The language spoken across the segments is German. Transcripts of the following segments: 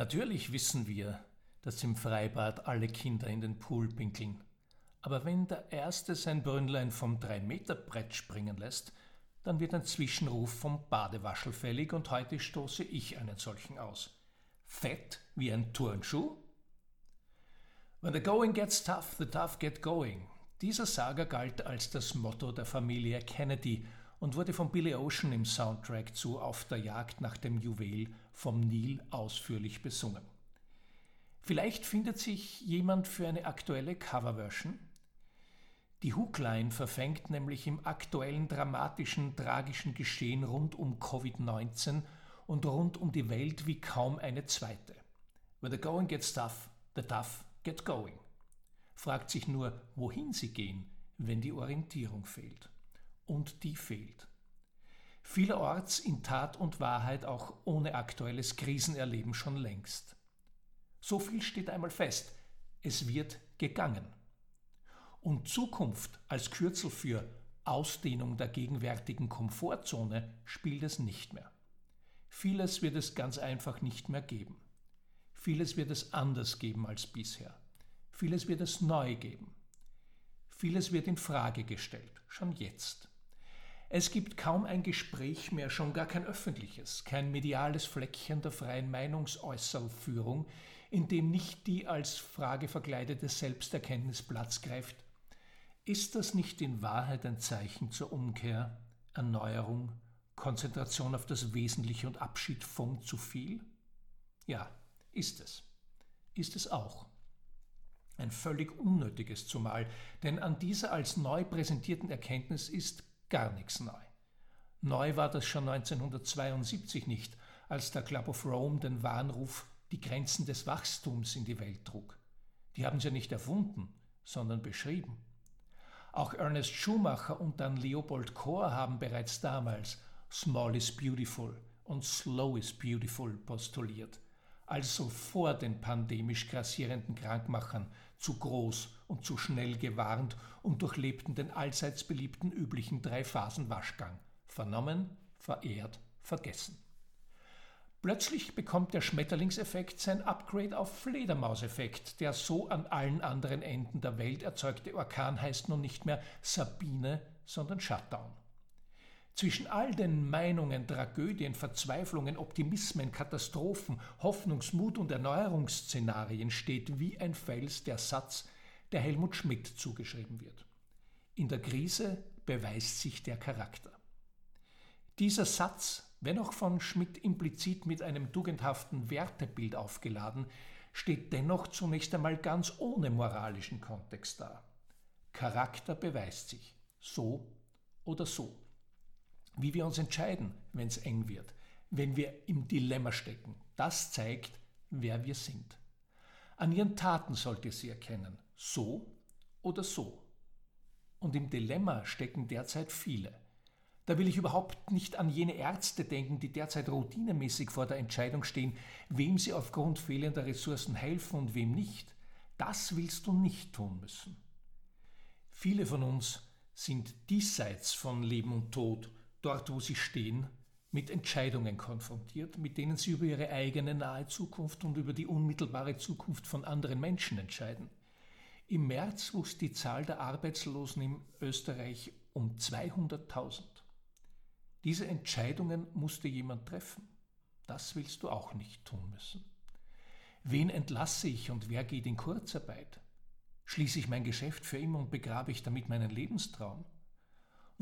Natürlich wissen wir, dass im Freibad alle Kinder in den Pool pinkeln. Aber wenn der Erste sein Brünnlein vom 3-Meter-Brett springen lässt, dann wird ein Zwischenruf vom Badewaschel fällig und heute stoße ich einen solchen aus. Fett wie ein Turnschuh? When the going gets tough, the tough get going. Dieser Saga galt als das Motto der Familie Kennedy und wurde von Billy Ocean im Soundtrack zu Auf der Jagd nach dem Juwel vom Nil ausführlich besungen. Vielleicht findet sich jemand für eine aktuelle Coverversion? Die Hookline verfängt nämlich im aktuellen dramatischen, tragischen Geschehen rund um Covid-19 und rund um die Welt wie kaum eine zweite. Where the going gets tough, the tough get going. Fragt sich nur, wohin sie gehen, wenn die Orientierung fehlt und die fehlt. Vielerorts in Tat und Wahrheit auch ohne aktuelles Krisenerleben schon längst. So viel steht einmal fest, es wird gegangen. Und Zukunft als Kürzel für Ausdehnung der gegenwärtigen Komfortzone spielt es nicht mehr. Vieles wird es ganz einfach nicht mehr geben. Vieles wird es anders geben als bisher. Vieles wird es neu geben. Vieles wird in Frage gestellt, schon jetzt. Es gibt kaum ein Gespräch mehr, schon gar kein öffentliches, kein mediales Fleckchen der freien Meinungsäußerführung, in dem nicht die als Frage verkleidete Selbsterkenntnis Platz greift. Ist das nicht in Wahrheit ein Zeichen zur Umkehr, Erneuerung, Konzentration auf das Wesentliche und Abschied vom zu viel? Ja, ist es. Ist es auch. Ein völlig unnötiges zumal, denn an dieser als neu präsentierten Erkenntnis ist gar nichts neu. Neu war das schon 1972 nicht, als der Club of Rome den Warnruf die Grenzen des Wachstums in die Welt trug. Die haben sie ja nicht erfunden, sondern beschrieben. Auch Ernest Schumacher und dann Leopold Kohr haben bereits damals Small is beautiful und Slow is beautiful postuliert, also vor den pandemisch grassierenden Krankmachern zu groß und zu schnell gewarnt und durchlebten den allseits beliebten üblichen Drei-Phasen-Waschgang. Vernommen, verehrt, vergessen. Plötzlich bekommt der Schmetterlingseffekt sein Upgrade auf Fledermauseffekt. Der so an allen anderen Enden der Welt erzeugte Orkan heißt nun nicht mehr Sabine, sondern Shutdown. Zwischen all den Meinungen, Tragödien, Verzweiflungen, Optimismen, Katastrophen, Hoffnungsmut und Erneuerungsszenarien steht wie ein Fels der Satz, der Helmut Schmidt zugeschrieben wird. In der Krise beweist sich der Charakter. Dieser Satz, wenn auch von Schmidt implizit mit einem tugendhaften Wertebild aufgeladen, steht dennoch zunächst einmal ganz ohne moralischen Kontext da. Charakter beweist sich, so oder so wie wir uns entscheiden, wenn es eng wird, wenn wir im Dilemma stecken. Das zeigt, wer wir sind. An ihren Taten sollt ihr sie erkennen, so oder so. Und im Dilemma stecken derzeit viele. Da will ich überhaupt nicht an jene Ärzte denken, die derzeit routinemäßig vor der Entscheidung stehen, wem sie aufgrund fehlender Ressourcen helfen und wem nicht. Das willst du nicht tun müssen. Viele von uns sind diesseits von Leben und Tod dort wo sie stehen, mit Entscheidungen konfrontiert, mit denen sie über ihre eigene nahe Zukunft und über die unmittelbare Zukunft von anderen Menschen entscheiden. Im März wuchs die Zahl der Arbeitslosen in Österreich um 200.000. Diese Entscheidungen musste jemand treffen. Das willst du auch nicht tun müssen. Wen entlasse ich und wer geht in Kurzarbeit? Schließe ich mein Geschäft für immer und begrabe ich damit meinen Lebenstraum?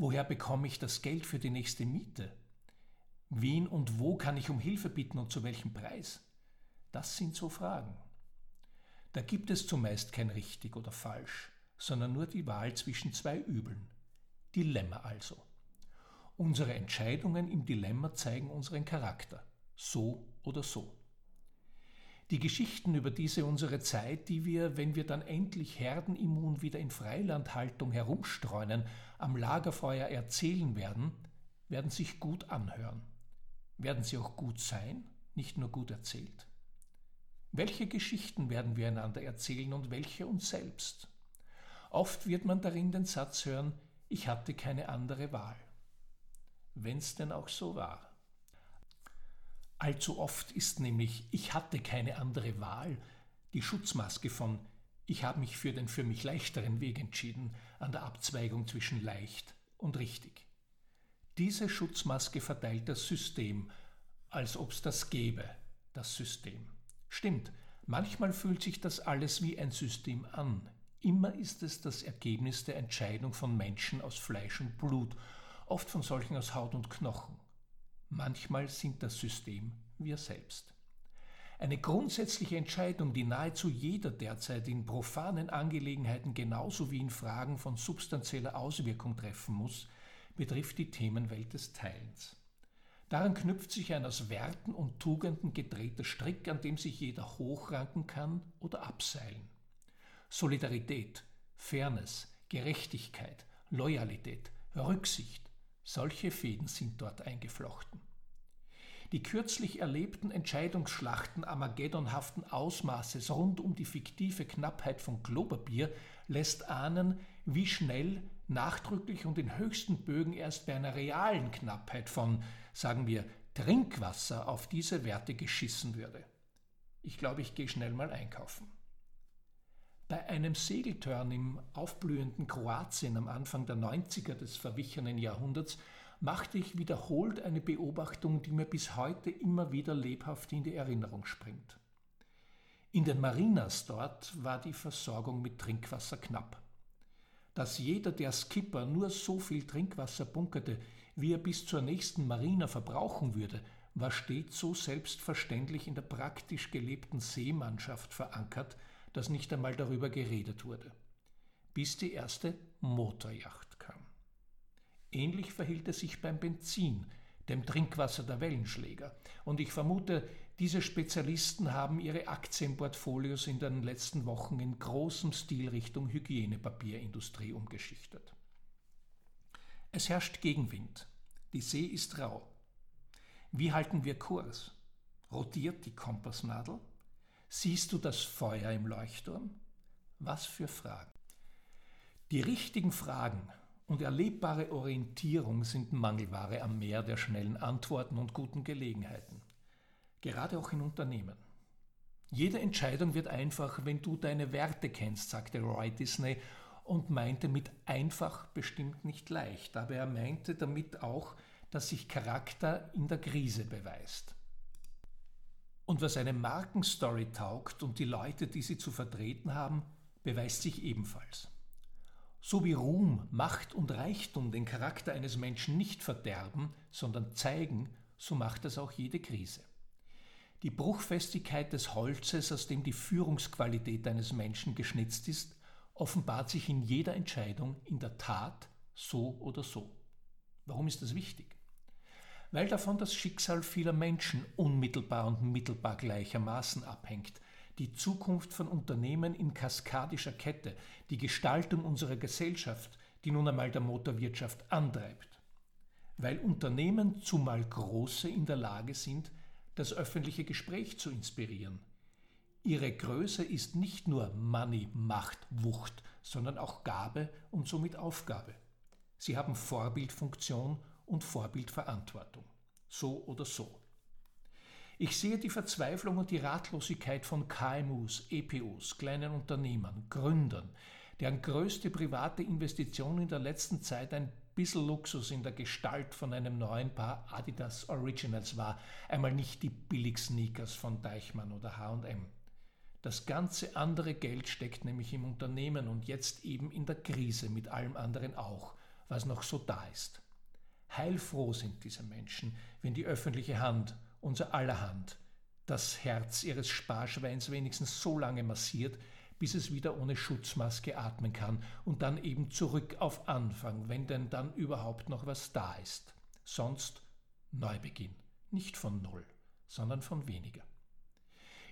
Woher bekomme ich das Geld für die nächste Miete? Wen und wo kann ich um Hilfe bitten und zu welchem Preis? Das sind so Fragen. Da gibt es zumeist kein richtig oder falsch, sondern nur die Wahl zwischen zwei Übeln. Dilemma also. Unsere Entscheidungen im Dilemma zeigen unseren Charakter, so oder so. Die Geschichten über diese unsere Zeit, die wir, wenn wir dann endlich herdenimmun wieder in Freilandhaltung herumstreunen, am Lagerfeuer erzählen werden, werden sich gut anhören. Werden sie auch gut sein, nicht nur gut erzählt? Welche Geschichten werden wir einander erzählen und welche uns selbst? Oft wird man darin den Satz hören, ich hatte keine andere Wahl. Wenn's denn auch so war. Allzu oft ist nämlich Ich hatte keine andere Wahl die Schutzmaske von Ich habe mich für den für mich leichteren Weg entschieden an der Abzweigung zwischen leicht und richtig. Diese Schutzmaske verteilt das System, als ob's das gäbe, das System. Stimmt, manchmal fühlt sich das alles wie ein System an. Immer ist es das Ergebnis der Entscheidung von Menschen aus Fleisch und Blut, oft von solchen aus Haut und Knochen. Manchmal sind das System wir selbst. Eine grundsätzliche Entscheidung, die nahezu jeder derzeit in profanen Angelegenheiten genauso wie in Fragen von substanzieller Auswirkung treffen muss, betrifft die Themenwelt des Teilens. Daran knüpft sich ein aus Werten und Tugenden gedrehter Strick, an dem sich jeder hochranken kann oder abseilen. Solidarität, Fairness, Gerechtigkeit, Loyalität, Rücksicht, solche Fäden sind dort eingeflochten. Die kürzlich erlebten Entscheidungsschlachten armageddonhaften Ausmaßes rund um die fiktive Knappheit von Klopapier lässt ahnen, wie schnell, nachdrücklich und in höchsten Bögen erst bei einer realen Knappheit von, sagen wir, Trinkwasser auf diese Werte geschissen würde. Ich glaube, ich gehe schnell mal einkaufen. Bei einem Segeltörn im aufblühenden Kroatien am Anfang der 90er des verwichenen Jahrhunderts machte ich wiederholt eine Beobachtung, die mir bis heute immer wieder lebhaft in die Erinnerung springt. In den Marinas dort war die Versorgung mit Trinkwasser knapp. Dass jeder der Skipper nur so viel Trinkwasser bunkerte, wie er bis zur nächsten Marina verbrauchen würde, war stets so selbstverständlich in der praktisch gelebten Seemannschaft verankert, dass nicht einmal darüber geredet wurde. Bis die erste Motorjacht. Ähnlich verhielt es sich beim Benzin, dem Trinkwasser der Wellenschläger. Und ich vermute, diese Spezialisten haben ihre Aktienportfolios in den letzten Wochen in großem Stil Richtung Hygienepapierindustrie umgeschichtet. Es herrscht Gegenwind. Die See ist rau. Wie halten wir Kurs? Rotiert die Kompassnadel? Siehst du das Feuer im Leuchtturm? Was für Fragen. Die richtigen Fragen und erlebbare Orientierung sind Mangelware am Meer der schnellen Antworten und guten Gelegenheiten. Gerade auch in Unternehmen. Jede Entscheidung wird einfach, wenn du deine Werte kennst, sagte Roy Disney und meinte mit einfach bestimmt nicht leicht, aber er meinte damit auch, dass sich Charakter in der Krise beweist. Und was eine Markenstory taugt und die Leute, die sie zu vertreten haben, beweist sich ebenfalls. So wie Ruhm, Macht und Reichtum den Charakter eines Menschen nicht verderben, sondern zeigen, so macht es auch jede Krise. Die Bruchfestigkeit des Holzes, aus dem die Führungsqualität eines Menschen geschnitzt ist, offenbart sich in jeder Entscheidung in der Tat so oder so. Warum ist das wichtig? Weil davon das Schicksal vieler Menschen unmittelbar und mittelbar gleichermaßen abhängt, die Zukunft von Unternehmen in kaskadischer Kette, die Gestaltung unserer Gesellschaft, die nun einmal der Motorwirtschaft antreibt. Weil Unternehmen, zumal große, in der Lage sind, das öffentliche Gespräch zu inspirieren. Ihre Größe ist nicht nur Money, Macht, Wucht, sondern auch Gabe und somit Aufgabe. Sie haben Vorbildfunktion und Vorbildverantwortung. So oder so. Ich sehe die Verzweiflung und die Ratlosigkeit von KMUs, EPUs, kleinen Unternehmern, Gründern, deren größte private Investition in der letzten Zeit ein bisschen Luxus in der Gestalt von einem neuen Paar Adidas Originals war, einmal nicht die Billig-Sneakers von Deichmann oder H&M. Das ganze andere Geld steckt nämlich im Unternehmen und jetzt eben in der Krise mit allem anderen auch, was noch so da ist. Heilfroh sind diese Menschen, wenn die öffentliche Hand unser aller Hand, das Herz ihres Sparschweins wenigstens so lange massiert, bis es wieder ohne Schutzmaske atmen kann und dann eben zurück auf Anfang, wenn denn dann überhaupt noch was da ist. Sonst Neubeginn, nicht von Null, sondern von weniger.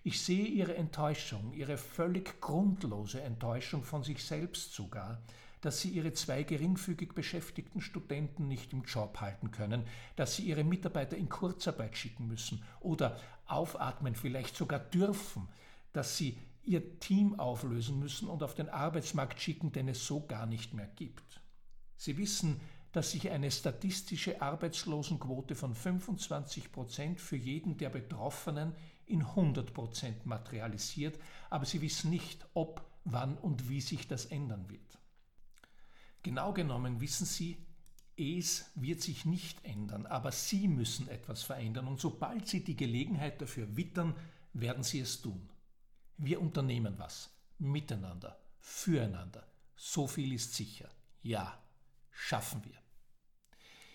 Ich sehe ihre Enttäuschung, ihre völlig grundlose Enttäuschung von sich selbst sogar, dass sie ihre zwei geringfügig beschäftigten Studenten nicht im Job halten können, dass sie ihre Mitarbeiter in Kurzarbeit schicken müssen oder aufatmen vielleicht sogar dürfen, dass sie ihr Team auflösen müssen und auf den Arbeitsmarkt schicken, den es so gar nicht mehr gibt. Sie wissen, dass sich eine statistische Arbeitslosenquote von 25 Prozent für jeden der Betroffenen in 100 Prozent materialisiert, aber sie wissen nicht, ob, wann und wie sich das ändern wird. Genau genommen wissen sie, es wird sich nicht ändern, aber sie müssen etwas verändern und sobald sie die Gelegenheit dafür wittern, werden sie es tun. Wir unternehmen was, miteinander, füreinander. So viel ist sicher. Ja, schaffen wir.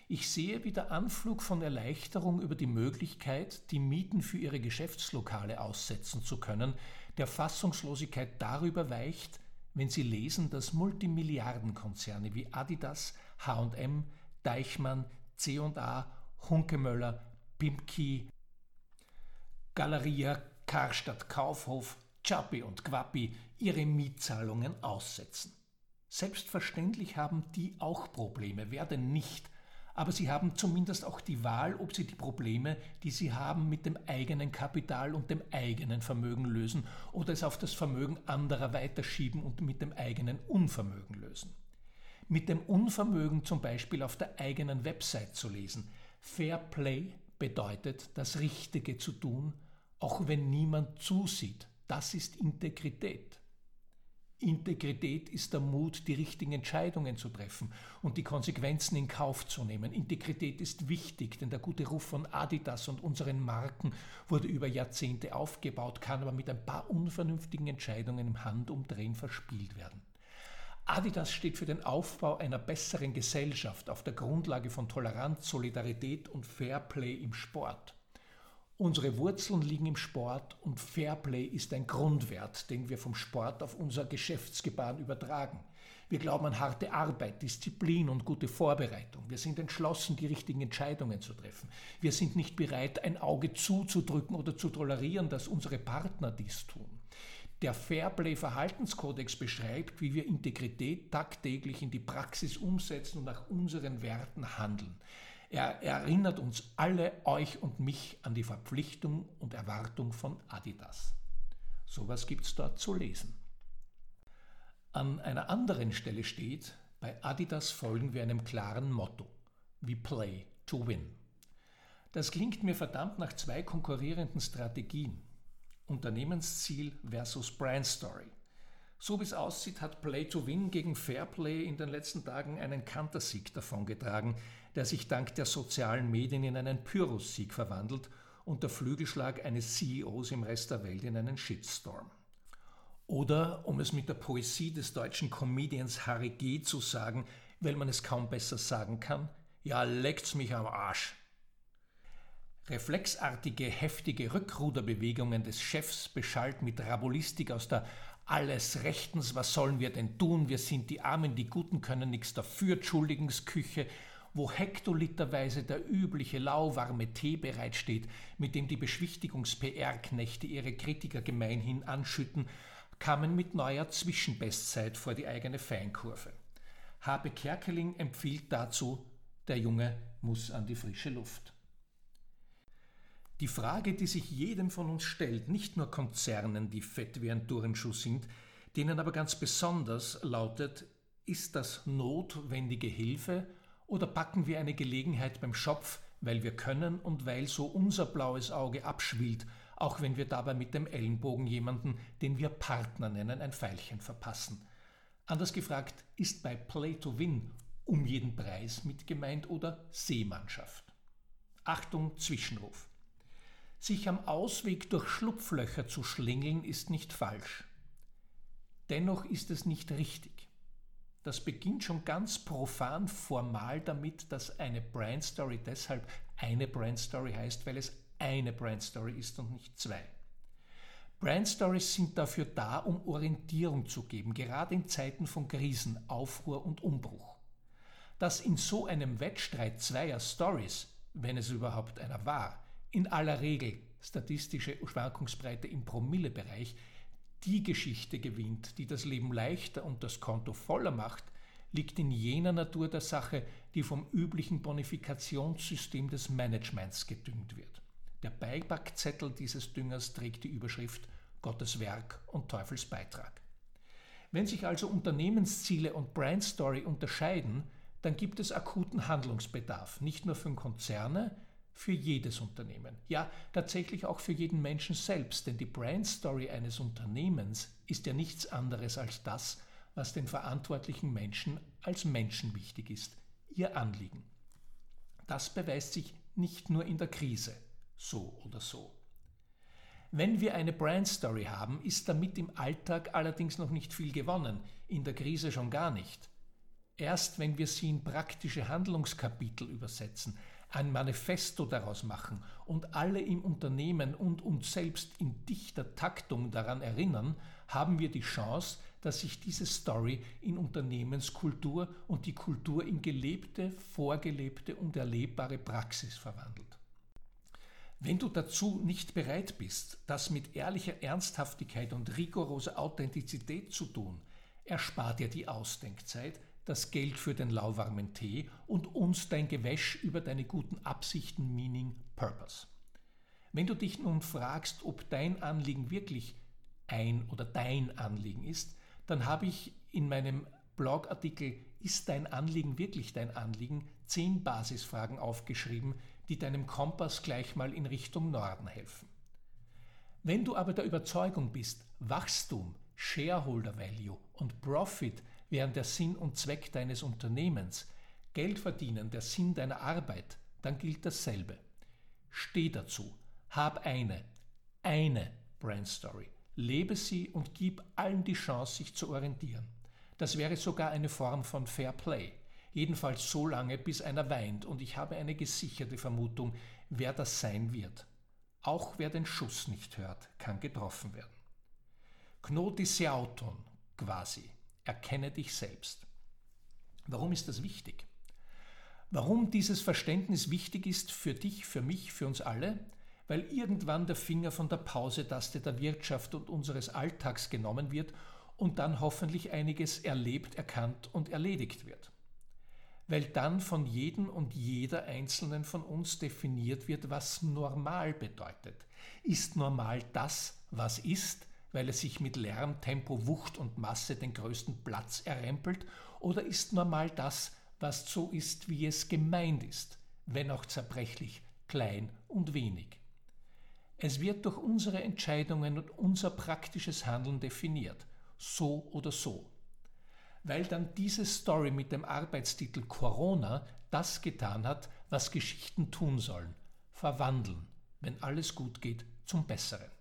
Ich sehe, wie der Anflug von Erleichterung über die Möglichkeit, die Mieten für ihre Geschäftslokale aussetzen zu können, der Fassungslosigkeit darüber weicht, wenn Sie lesen, dass Multimilliardenkonzerne wie Adidas, HM, Deichmann, C&A, Hunkemöller, Pimki, Galeria, Karstadt, Kaufhof, Chappi und Quappi ihre Mietzahlungen aussetzen. Selbstverständlich haben die auch Probleme, wer denn nicht? Aber sie haben zumindest auch die Wahl, ob sie die Probleme, die sie haben, mit dem eigenen Kapital und dem eigenen Vermögen lösen oder es auf das Vermögen anderer weiterschieben und mit dem eigenen Unvermögen lösen. Mit dem Unvermögen zum Beispiel auf der eigenen Website zu lesen. Fair Play bedeutet, das Richtige zu tun, auch wenn niemand zusieht. Das ist Integrität. Integrität ist der Mut, die richtigen Entscheidungen zu treffen und die Konsequenzen in Kauf zu nehmen. Integrität ist wichtig, denn der gute Ruf von Adidas und unseren Marken wurde über Jahrzehnte aufgebaut, kann aber mit ein paar unvernünftigen Entscheidungen im Handumdrehen verspielt werden. Adidas steht für den Aufbau einer besseren Gesellschaft auf der Grundlage von Toleranz, Solidarität und Fairplay im Sport. Unsere Wurzeln liegen im Sport und Fairplay ist ein Grundwert, den wir vom Sport auf unser Geschäftsgebaren übertragen. Wir glauben an harte Arbeit, Disziplin und gute Vorbereitung. Wir sind entschlossen, die richtigen Entscheidungen zu treffen. Wir sind nicht bereit, ein Auge zuzudrücken oder zu tolerieren, dass unsere Partner dies tun. Der Fairplay-Verhaltenskodex beschreibt, wie wir Integrität tagtäglich in die Praxis umsetzen und nach unseren Werten handeln. Er erinnert uns alle, euch und mich, an die Verpflichtung und Erwartung von Adidas. Sowas es dort zu lesen. An einer anderen Stelle steht, bei Adidas folgen wir einem klaren Motto. We play to win. Das klingt mir verdammt nach zwei konkurrierenden Strategien. Unternehmensziel versus Brand Story. So wie es aussieht, hat Play to Win gegen Fairplay in den letzten Tagen einen Kantersieg davongetragen, der sich dank der sozialen Medien in einen Pyrrhus-Sieg verwandelt und der Flügelschlag eines CEOs im Rest der Welt in einen Shitstorm. Oder, um es mit der Poesie des deutschen Comedians Harry G. zu sagen, weil man es kaum besser sagen kann, ja, leckt's mich am Arsch. Reflexartige, heftige Rückruderbewegungen des Chefs beschallt mit Rabulistik aus der alles rechtens, was sollen wir denn tun? Wir sind die Armen, die Guten können nichts dafür, Entschuldigensküche, wo hektoliterweise der übliche lauwarme Tee bereitsteht, mit dem die Beschwichtigungs-PR-Knechte ihre Kritiker gemeinhin anschütten, kamen mit neuer Zwischenbestzeit vor die eigene Feinkurve. Habe Kerkeling empfiehlt dazu, der Junge muss an die frische Luft. Die Frage, die sich jedem von uns stellt, nicht nur Konzernen, die fett wie ein Turnschuh sind, denen aber ganz besonders lautet, ist das notwendige Hilfe oder packen wir eine Gelegenheit beim Schopf, weil wir können und weil so unser blaues Auge abschwillt, auch wenn wir dabei mit dem Ellenbogen jemanden, den wir Partner nennen, ein Pfeilchen verpassen? Anders gefragt, ist bei Play to Win um jeden Preis mit gemeint oder Seemannschaft? Achtung, Zwischenruf. Sich am Ausweg durch Schlupflöcher zu schlängeln ist nicht falsch. Dennoch ist es nicht richtig. Das beginnt schon ganz profan formal damit, dass eine Brandstory deshalb eine Brandstory heißt, weil es eine Brandstory ist und nicht zwei. Brandstories sind dafür da, um Orientierung zu geben, gerade in Zeiten von Krisen, Aufruhr und Umbruch. Dass in so einem Wettstreit zweier Stories, wenn es überhaupt einer war, in aller Regel statistische Schwankungsbreite im Promillebereich die Geschichte gewinnt, die das Leben leichter und das Konto voller macht, liegt in jener Natur der Sache, die vom üblichen Bonifikationssystem des Managements gedüngt wird. Der Beipackzettel dieses Düngers trägt die Überschrift Gottes Werk und Teufels Beitrag. Wenn sich also Unternehmensziele und Brandstory unterscheiden, dann gibt es akuten Handlungsbedarf, nicht nur für Konzerne, für jedes Unternehmen. Ja, tatsächlich auch für jeden Menschen selbst, denn die Brand Story eines Unternehmens ist ja nichts anderes als das, was den verantwortlichen Menschen als Menschen wichtig ist, ihr Anliegen. Das beweist sich nicht nur in der Krise, so oder so. Wenn wir eine Brand Story haben, ist damit im Alltag allerdings noch nicht viel gewonnen, in der Krise schon gar nicht. Erst wenn wir sie in praktische Handlungskapitel übersetzen, ein Manifesto daraus machen und alle im Unternehmen und uns selbst in dichter Taktung daran erinnern, haben wir die Chance, dass sich diese Story in Unternehmenskultur und die Kultur in gelebte, vorgelebte und erlebbare Praxis verwandelt. Wenn du dazu nicht bereit bist, das mit ehrlicher Ernsthaftigkeit und rigoroser Authentizität zu tun, erspart dir die Ausdenkzeit, das Geld für den lauwarmen Tee und uns dein Gewäsch über deine guten Absichten, Meaning, Purpose. Wenn du dich nun fragst, ob dein Anliegen wirklich ein oder dein Anliegen ist, dann habe ich in meinem Blogartikel Ist dein Anliegen wirklich dein Anliegen? zehn Basisfragen aufgeschrieben, die deinem Kompass gleich mal in Richtung Norden helfen. Wenn du aber der Überzeugung bist, Wachstum, Shareholder Value und Profit wären der Sinn und Zweck deines Unternehmens, Geld verdienen der Sinn deiner Arbeit, dann gilt dasselbe. Steh dazu, hab eine, eine Brand Story, lebe sie und gib allen die Chance, sich zu orientieren. Das wäre sogar eine Form von Fair Play. Jedenfalls so lange, bis einer weint, und ich habe eine gesicherte Vermutung, wer das sein wird. Auch wer den Schuss nicht hört, kann getroffen werden. Knoti Seauton, quasi. Erkenne dich selbst. Warum ist das wichtig? Warum dieses Verständnis wichtig ist für dich, für mich, für uns alle? Weil irgendwann der Finger von der Pausetaste der Wirtschaft und unseres Alltags genommen wird und dann hoffentlich einiges erlebt, erkannt und erledigt wird weil dann von jedem und jeder einzelnen von uns definiert wird, was normal bedeutet. Ist normal das, was ist, weil es sich mit Lärm, Tempo, Wucht und Masse den größten Platz errempelt, oder ist normal das, was so ist, wie es gemeint ist, wenn auch zerbrechlich, klein und wenig. Es wird durch unsere Entscheidungen und unser praktisches Handeln definiert, so oder so weil dann diese Story mit dem Arbeitstitel Corona das getan hat, was Geschichten tun sollen, verwandeln, wenn alles gut geht, zum Besseren.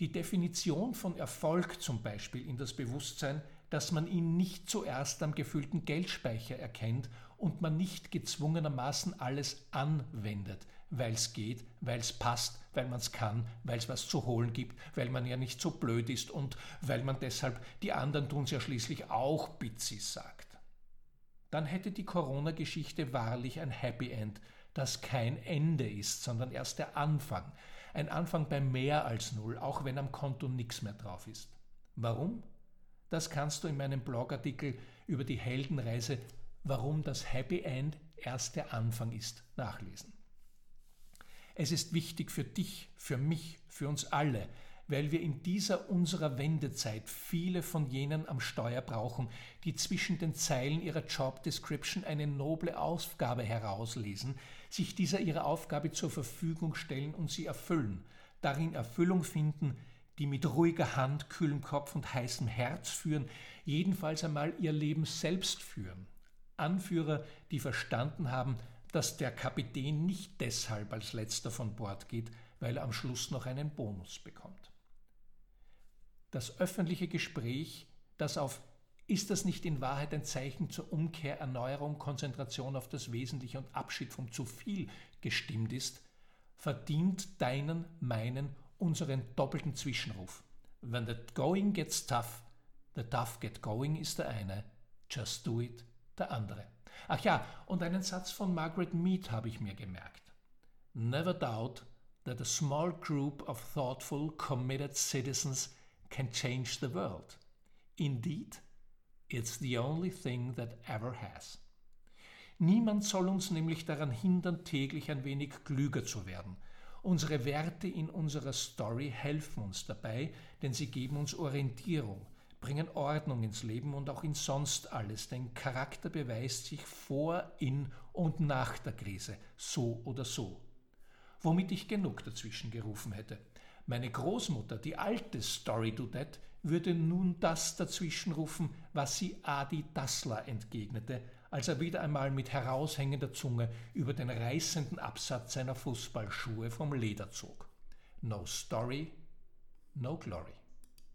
Die Definition von Erfolg zum Beispiel in das Bewusstsein, dass man ihn nicht zuerst am gefüllten Geldspeicher erkennt und man nicht gezwungenermaßen alles anwendet, weil es geht, weil es passt, weil man es kann, weil es was zu holen gibt, weil man ja nicht so blöd ist und weil man deshalb, die anderen tun es ja schließlich auch Bitzis sagt. Dann hätte die Corona-Geschichte wahrlich ein Happy End, das kein Ende ist, sondern erst der Anfang. Ein Anfang bei mehr als null, auch wenn am Konto nichts mehr drauf ist. Warum? Das kannst du in meinem Blogartikel über die Heldenreise Warum das Happy End erst der Anfang ist, nachlesen. Es ist wichtig für dich, für mich, für uns alle, weil wir in dieser unserer Wendezeit viele von jenen am Steuer brauchen, die zwischen den Zeilen ihrer Job Description eine noble Aufgabe herauslesen, sich dieser ihrer Aufgabe zur Verfügung stellen und sie erfüllen, darin Erfüllung finden, die mit ruhiger Hand, kühlem Kopf und heißem Herz führen, jedenfalls einmal ihr Leben selbst führen. Anführer, die verstanden haben, dass der Kapitän nicht deshalb als letzter von Bord geht, weil er am Schluss noch einen Bonus bekommt. Das öffentliche Gespräch, das auf ist das nicht in Wahrheit ein Zeichen zur Umkehr, Erneuerung, Konzentration auf das Wesentliche und Abschied vom zu viel gestimmt ist, verdient deinen, meinen, unseren doppelten Zwischenruf. When the going gets tough, the tough get going ist der eine. Just do it, der andere. Ach ja, und einen Satz von Margaret Mead habe ich mir gemerkt. Never doubt that a small group of thoughtful, committed citizens can change the world. Indeed, it's the only thing that ever has. Niemand soll uns nämlich daran hindern, täglich ein wenig klüger zu werden. Unsere Werte in unserer Story helfen uns dabei, denn sie geben uns Orientierung, bringen Ordnung ins Leben und auch in sonst alles, denn Charakter beweist sich vor, in und nach der Krise, so oder so. Womit ich genug dazwischen gerufen hätte. Meine Großmutter, die alte Story to That, würde nun das dazwischenrufen, was sie Adi Dassler entgegnete, als er wieder einmal mit heraushängender Zunge über den reißenden Absatz seiner Fußballschuhe vom Leder zog. No story, no glory.